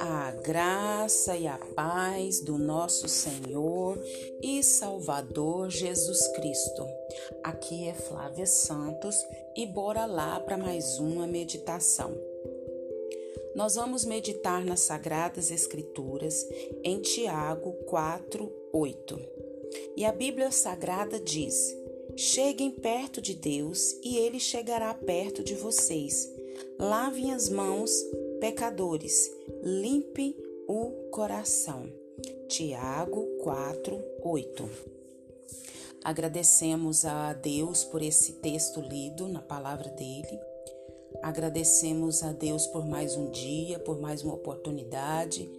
A graça e a paz do nosso Senhor e Salvador Jesus Cristo. Aqui é Flávia Santos e bora lá para mais uma meditação. Nós vamos meditar nas Sagradas Escrituras em Tiago 4, 8. E a Bíblia Sagrada diz: Cheguem perto de Deus e ele chegará perto de vocês. Lavem as mãos, pecadores, limpem o coração. Tiago 4, 8. Agradecemos a Deus por esse texto lido na palavra dele Agradecemos a Deus por mais um dia, por mais uma oportunidade.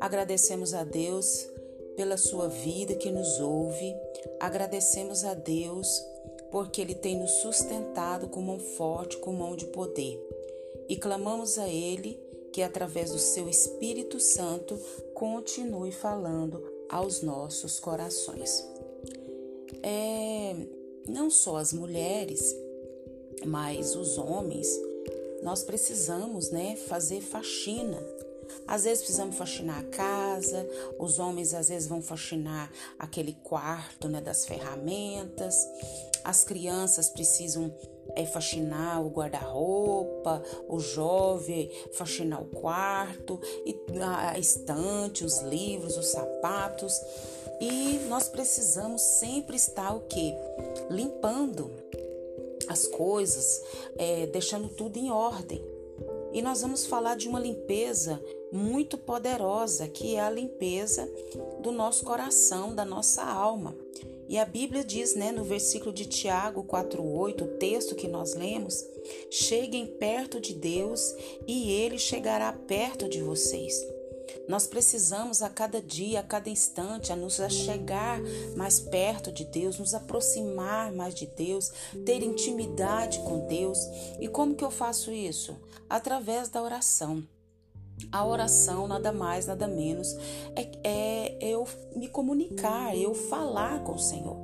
Agradecemos a Deus pela sua vida que nos ouve. Agradecemos a Deus porque Ele tem nos sustentado com mão forte, com mão de poder. E clamamos a Ele que, através do seu Espírito Santo, continue falando aos nossos corações. É, não só as mulheres, mas os homens nós precisamos, né, fazer faxina. Às vezes precisamos faxinar a casa, os homens às vezes vão faxinar aquele quarto, né, das ferramentas. As crianças precisam é, faxinar o guarda-roupa, o jovem faxinar o quarto, e a estante, os livros, os sapatos. E nós precisamos sempre estar o que? Limpando, as coisas, é, deixando tudo em ordem. E nós vamos falar de uma limpeza muito poderosa, que é a limpeza do nosso coração, da nossa alma. E a Bíblia diz, né, no versículo de Tiago 4:8, o texto que nós lemos, cheguem perto de Deus e ele chegará perto de vocês. Nós precisamos a cada dia, a cada instante, a nos chegar mais perto de Deus, nos aproximar mais de Deus, ter intimidade com Deus. E como que eu faço isso? Através da oração. A oração, nada mais, nada menos, é, é, eu me comunicar, eu falar com o Senhor.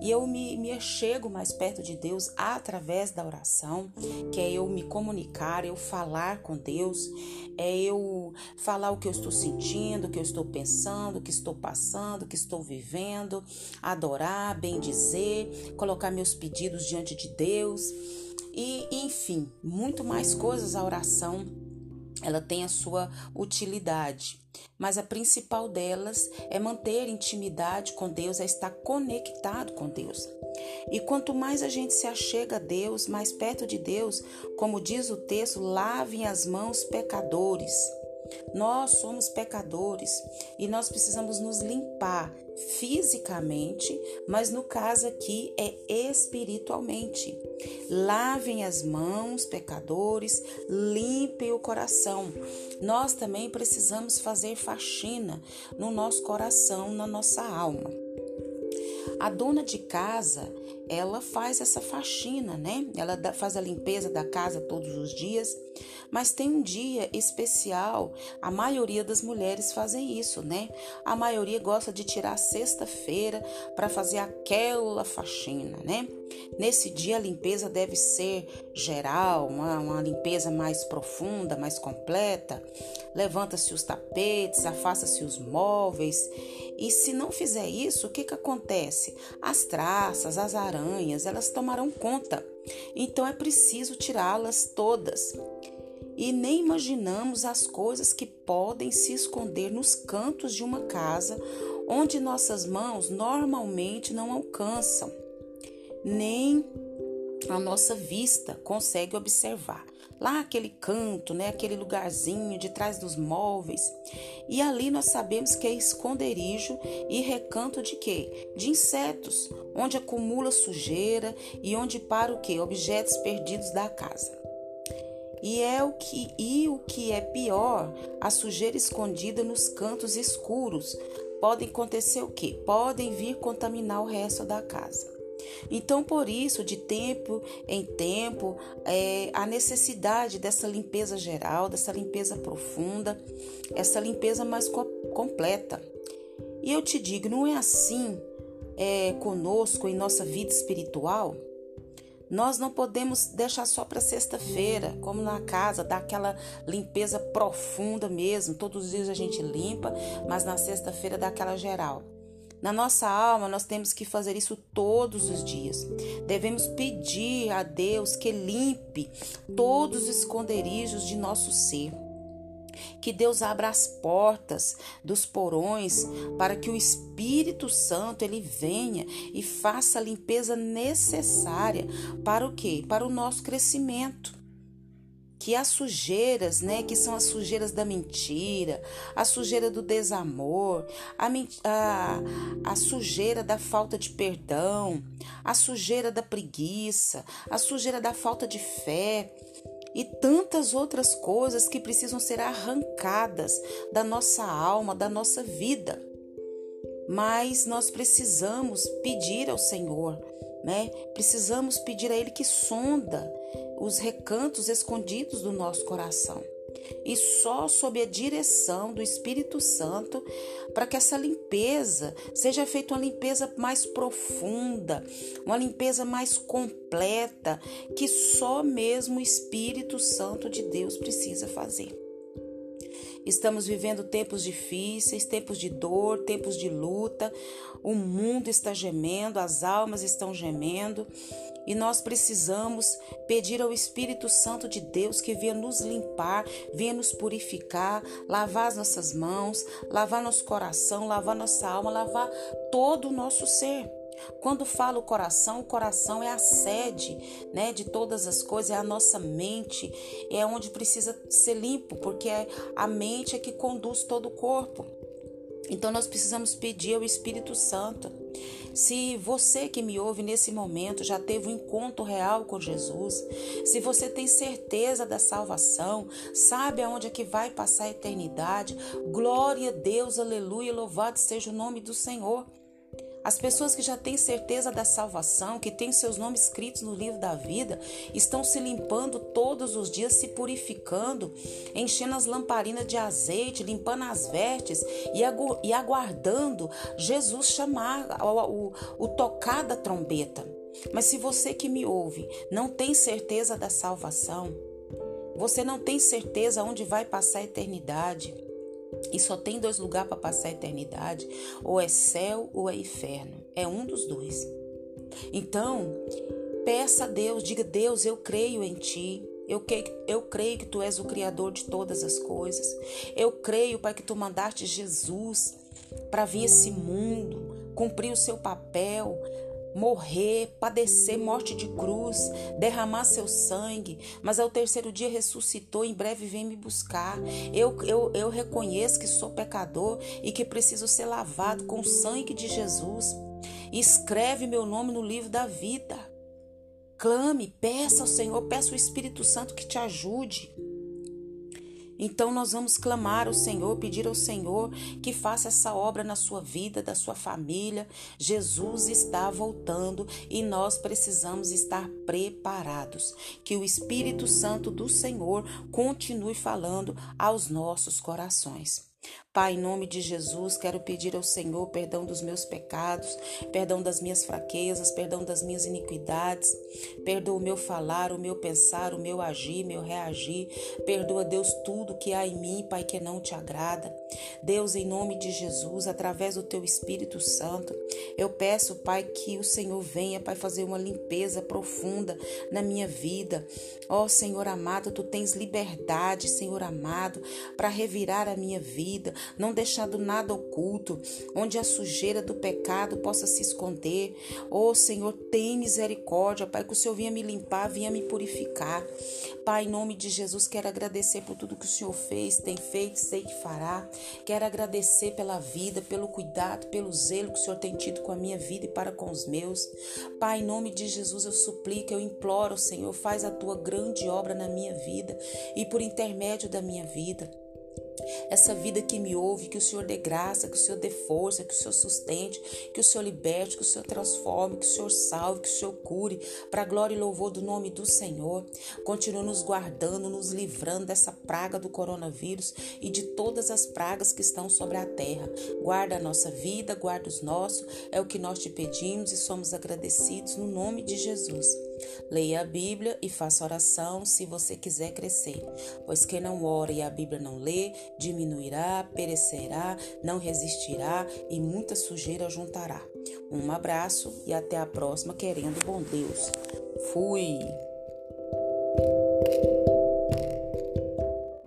E eu me, me chego mais perto de Deus através da oração, que é eu me comunicar, eu falar com Deus, é eu falar o que eu estou sentindo, o que eu estou pensando, o que estou passando, o que estou vivendo, adorar, bem dizer, colocar meus pedidos diante de Deus. E, enfim, muito mais coisas a oração ela tem a sua utilidade, mas a principal delas é manter intimidade com Deus, é estar conectado com Deus. E quanto mais a gente se achega a Deus, mais perto de Deus, como diz o texto, lavem as mãos pecadores. Nós somos pecadores e nós precisamos nos limpar fisicamente, mas no caso aqui é espiritualmente. Lavem as mãos, pecadores, limpem o coração. Nós também precisamos fazer faxina no nosso coração, na nossa alma. A dona de casa, ela faz essa faxina, né? Ela faz a limpeza da casa todos os dias, mas tem um dia especial. A maioria das mulheres fazem isso, né? A maioria gosta de tirar sexta-feira para fazer aquela faxina, né? Nesse dia a limpeza deve ser geral, uma, uma limpeza mais profunda, mais completa. Levanta-se os tapetes, afasta-se os móveis. E se não fizer isso, o que, que acontece? As traças, as aranhas, elas tomarão conta. Então é preciso tirá-las todas. E nem imaginamos as coisas que podem se esconder nos cantos de uma casa onde nossas mãos normalmente não alcançam nem a nossa vista consegue observar. Lá aquele canto, né, aquele lugarzinho de trás dos móveis. E ali nós sabemos que é esconderijo e recanto de quê? De insetos, onde acumula sujeira e onde para o quê? Objetos perdidos da casa. E é o que e o que é pior, a sujeira escondida nos cantos escuros. Podem acontecer o quê? Podem vir contaminar o resto da casa. Então, por isso, de tempo em tempo, é, a necessidade dessa limpeza geral, dessa limpeza profunda, essa limpeza mais co completa. E eu te digo, não é assim é, conosco em nossa vida espiritual? Nós não podemos deixar só para sexta-feira, como na casa, dar aquela limpeza profunda mesmo. Todos os dias a gente limpa, mas na sexta-feira dá aquela geral. Na nossa alma, nós temos que fazer isso todos os dias. Devemos pedir a Deus que limpe todos os esconderijos de nosso ser. Que Deus abra as portas dos porões para que o Espírito Santo ele venha e faça a limpeza necessária para o quê? Para o nosso crescimento que as sujeiras, né, que são as sujeiras da mentira, a sujeira do desamor, a, a, a sujeira da falta de perdão, a sujeira da preguiça, a sujeira da falta de fé, e tantas outras coisas que precisam ser arrancadas da nossa alma, da nossa vida. Mas nós precisamos pedir ao Senhor, né? Precisamos pedir a Ele que sonda os recantos escondidos do nosso coração e só sob a direção do Espírito Santo para que essa limpeza seja feita uma limpeza mais profunda, uma limpeza mais completa, que só mesmo o Espírito Santo de Deus precisa fazer. Estamos vivendo tempos difíceis, tempos de dor, tempos de luta. O mundo está gemendo, as almas estão gemendo e nós precisamos pedir ao Espírito Santo de Deus que venha nos limpar, venha nos purificar, lavar as nossas mãos, lavar nosso coração, lavar nossa alma, lavar todo o nosso ser. Quando falo coração, o coração é a sede, né, de todas as coisas, é a nossa mente, é onde precisa ser limpo, porque é a mente é que conduz todo o corpo. Então nós precisamos pedir ao Espírito Santo. Se você que me ouve nesse momento já teve um encontro real com Jesus, se você tem certeza da salvação, sabe aonde é que vai passar a eternidade, glória a Deus, aleluia, louvado seja o nome do Senhor. As pessoas que já têm certeza da salvação, que têm seus nomes escritos no livro da vida, estão se limpando todos os dias, se purificando, enchendo as lamparinas de azeite, limpando as vestes e aguardando Jesus chamar o, o, o tocar da trombeta. Mas se você que me ouve não tem certeza da salvação, você não tem certeza onde vai passar a eternidade, e só tem dois lugares para passar a eternidade: ou é céu ou é inferno. É um dos dois. Então, peça a Deus, diga: Deus, eu creio em Ti. Eu, eu creio que Tu és o Criador de todas as coisas. Eu creio, Pai, que Tu mandaste Jesus para vir esse mundo, cumprir o seu papel, morrer, padecer morte de cruz, derramar seu sangue, mas ao terceiro dia ressuscitou, em breve vem me buscar. Eu, eu, eu reconheço que sou pecador e que preciso ser lavado com o sangue de Jesus. Escreve meu nome no livro da vida. Clame, peça ao Senhor, peça ao Espírito Santo que te ajude. Então nós vamos clamar ao Senhor, pedir ao Senhor que faça essa obra na sua vida, da sua família. Jesus está voltando e nós precisamos estar preparados. Que o Espírito Santo do Senhor continue falando aos nossos corações. Pai, em nome de Jesus, quero pedir ao Senhor perdão dos meus pecados, perdão das minhas fraquezas, perdão das minhas iniquidades. Perdoa o meu falar, o meu pensar, o meu agir, meu reagir. Perdoa, Deus, tudo que há em mim, Pai, que não te agrada. Deus, em nome de Jesus, através do teu Espírito Santo, eu peço, Pai, que o Senhor venha, Pai, fazer uma limpeza profunda na minha vida. Ó oh, Senhor amado, tu tens liberdade, Senhor amado, para revirar a minha vida não deixando nada oculto, onde a sujeira do pecado possa se esconder. Oh Senhor, tem misericórdia, Pai, que o Senhor vinha me limpar, vinha me purificar. Pai, em nome de Jesus, quero agradecer por tudo que o Senhor fez, tem feito, sei que fará. Quero agradecer pela vida, pelo cuidado, pelo zelo que o Senhor tem tido com a minha vida e para com os meus. Pai, em nome de Jesus, eu suplico, eu imploro, Senhor, faz a tua grande obra na minha vida e por intermédio da minha vida. Essa vida que me ouve, que o Senhor dê graça, que o Senhor dê força, que o Senhor sustente, que o Senhor liberte, que o Senhor transforme, que o Senhor salve, que o Senhor cure, para glória e louvor do nome do Senhor. Continua nos guardando, nos livrando dessa praga do coronavírus e de todas as pragas que estão sobre a terra. Guarda a nossa vida, guarda os nossos, é o que nós te pedimos e somos agradecidos no nome de Jesus. Leia a Bíblia e faça oração se você quiser crescer, pois quem não ora e a Bíblia não lê, diminuirá, perecerá, não resistirá e muita sujeira juntará. Um abraço e até a próxima, querendo bom Deus. Fui!